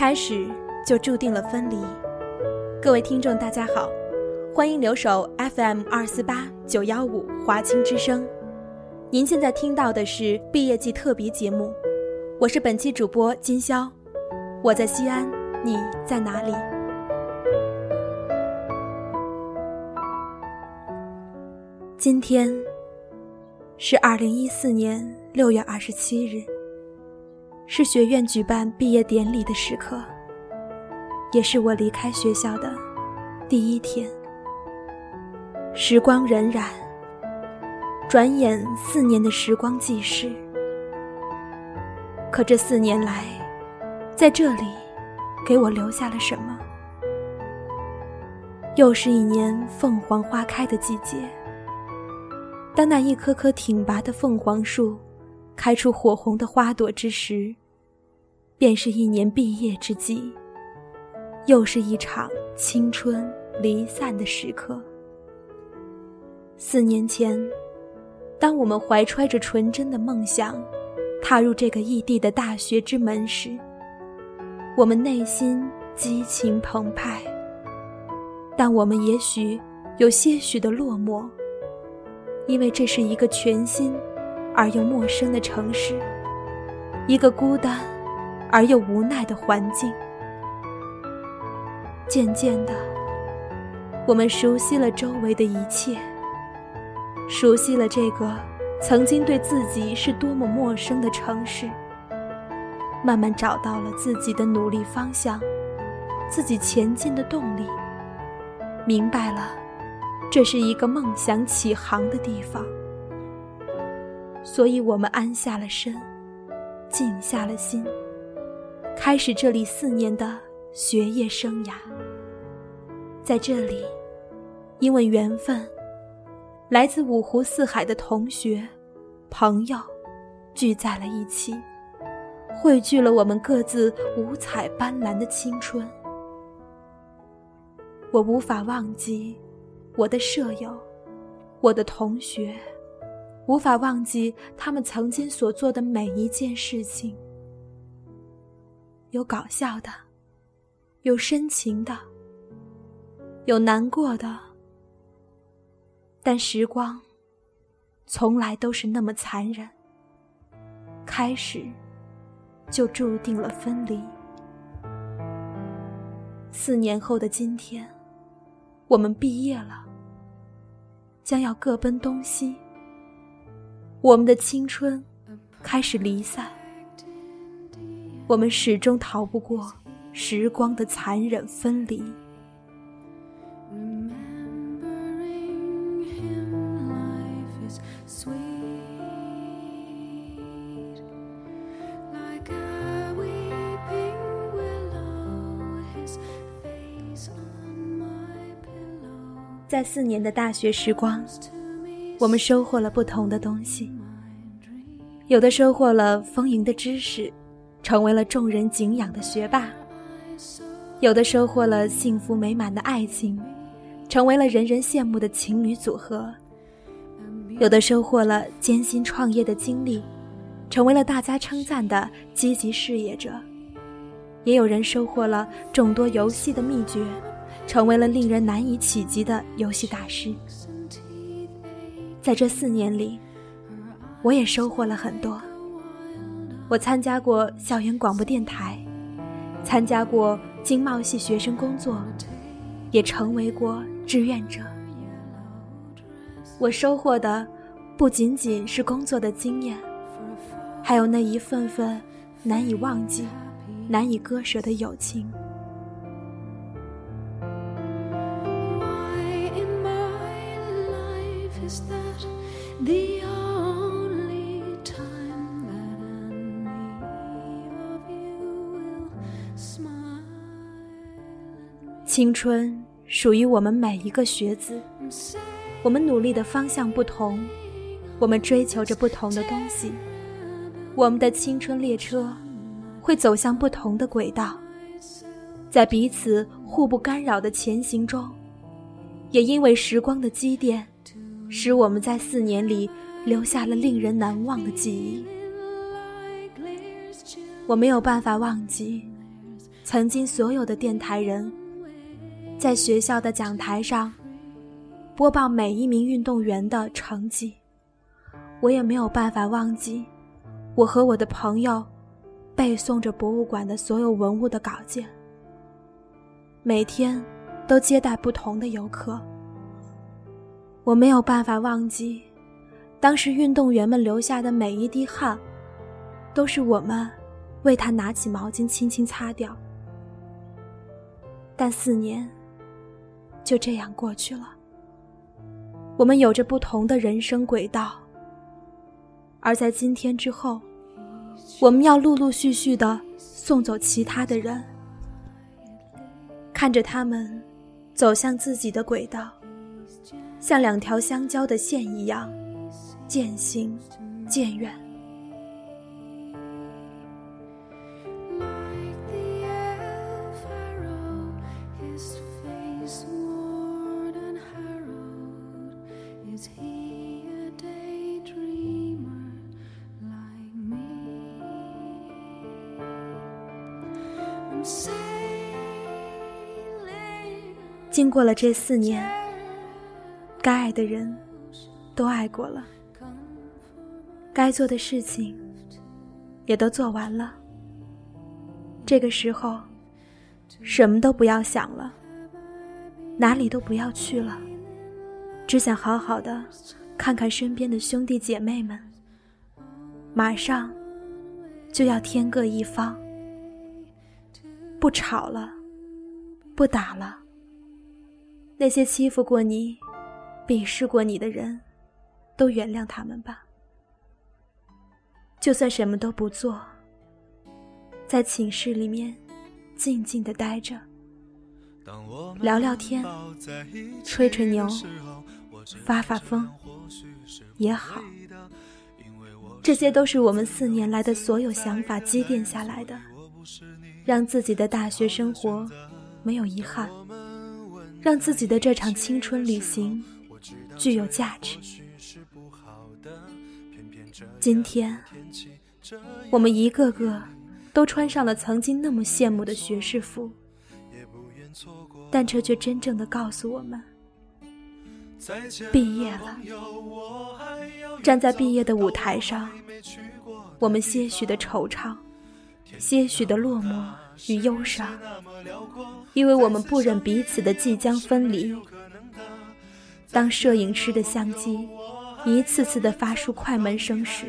开始就注定了分离。各位听众，大家好，欢迎留守 FM 二四八九幺五华清之声。您现在听到的是毕业季特别节目，我是本期主播金潇，我在西安，你在哪里？今天是二零一四年六月二十七日。是学院举办毕业典礼的时刻，也是我离开学校的第一天。时光荏苒，转眼四年的时光即逝。可这四年来，在这里，给我留下了什么？又是一年凤凰花开的季节。当那一棵棵挺拔的凤凰树，开出火红的花朵之时。便是一年毕业之际，又是一场青春离散的时刻。四年前，当我们怀揣着纯真的梦想，踏入这个异地的大学之门时，我们内心激情澎湃，但我们也许有些许的落寞，因为这是一个全新而又陌生的城市，一个孤单。而又无奈的环境。渐渐的，我们熟悉了周围的一切，熟悉了这个曾经对自己是多么陌生的城市，慢慢找到了自己的努力方向，自己前进的动力。明白了，这是一个梦想起航的地方，所以我们安下了身，静下了心。开始这里四年的学业生涯，在这里，因为缘分，来自五湖四海的同学、朋友聚在了一起，汇聚了我们各自五彩斑斓的青春。我无法忘记我的舍友，我的同学，无法忘记他们曾经所做的每一件事情。有搞笑的，有深情的，有难过的，但时光从来都是那么残忍。开始就注定了分离。四年后的今天，我们毕业了，将要各奔东西。我们的青春开始离散。我们始终逃不过时光的残忍分离。在四年的大学时光，我们收获了不同的东西，有的收获了丰盈的知识。成为了众人敬仰的学霸，有的收获了幸福美满的爱情，成为了人人羡慕的情侣组合；有的收获了艰辛创业的经历，成为了大家称赞的积极事业者；也有人收获了众多游戏的秘诀，成为了令人难以企及的游戏大师。在这四年里，我也收获了很多。我参加过校园广播电台，参加过经贸系学生工作，也成为过志愿者。我收获的不仅仅是工作的经验，还有那一份份难以忘记、难以割舍的友情。青春属于我们每一个学子，我们努力的方向不同，我们追求着不同的东西，我们的青春列车会走向不同的轨道，在彼此互不干扰的前行中，也因为时光的积淀，使我们在四年里留下了令人难忘的记忆。我没有办法忘记，曾经所有的电台人，在学校的讲台上播报每一名运动员的成绩。我也没有办法忘记，我和我的朋友背诵着博物馆的所有文物的稿件，每天都接待不同的游客。我没有办法忘记，当时运动员们流下的每一滴汗，都是我们。为他拿起毛巾轻轻擦掉，但四年就这样过去了。我们有着不同的人生轨道，而在今天之后，我们要陆陆续续的送走其他的人，看着他们走向自己的轨道，像两条相交的线一样，渐行渐远。经过了这四年，该爱的人都爱过了，该做的事情也都做完了。这个时候，什么都不要想了，哪里都不要去了，只想好好的看看身边的兄弟姐妹们。马上就要天各一方，不吵了，不打了。那些欺负过你、鄙视过你的人，都原谅他们吧。就算什么都不做，在寝室里面静静的待着，聊聊天，吹吹牛，发发疯也好。这些都是我们四年来的所有想法积淀下来的，让自己的大学生活没有遗憾。让自己的这场青春旅行具有价值。今天，我们一个个都穿上了曾经那么羡慕的学士服，但这却真正的告诉我们：毕业了。站在毕业的舞台上，我们些许的惆怅，些许的落寞。与忧伤，因为我们不忍彼此的即将分离。当摄影师的相机一次次的发出快门声时，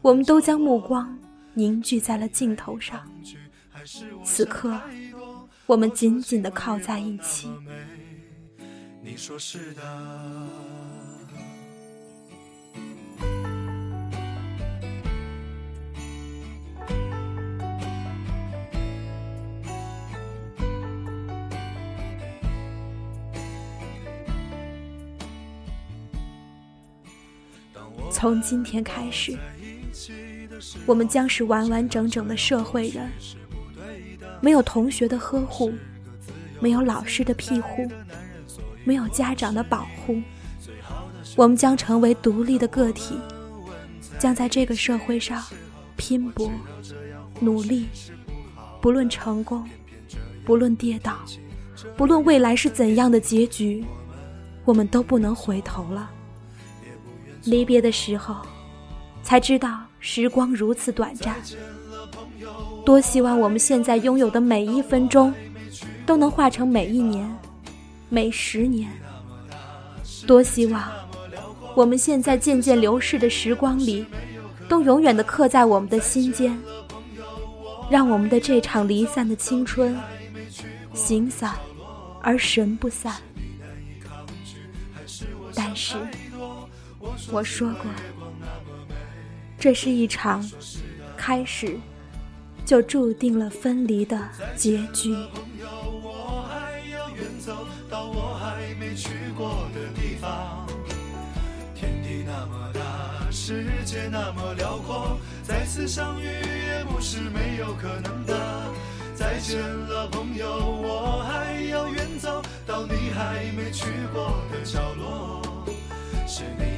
我们都将目光凝聚在了镜头上。此刻，我们紧紧的靠在一起。你说是的。从今天开始，我们将是完完整整的社会人，没有同学的呵护，没有老师的庇护，没有家长的保护，我们将成为独立的个体，将在这个社会上拼搏、努力，不论成功，不论跌倒，不论未来是怎样的结局，我们都不能回头了。离别的时候，才知道时光如此短暂。多希望我们现在拥有的每一分钟，都能化成每一年、每十年。多希望我们现在渐渐流逝的时光里，都永远的刻在我们的心间，让我们的这场离散的青春，形散而神不散。我说过，这是一场开始就注定了分离的结局。世界那么辽阔，再次相遇也不是没有可能的。再见了，朋友，我还要远走到你还没去过的角落。是你。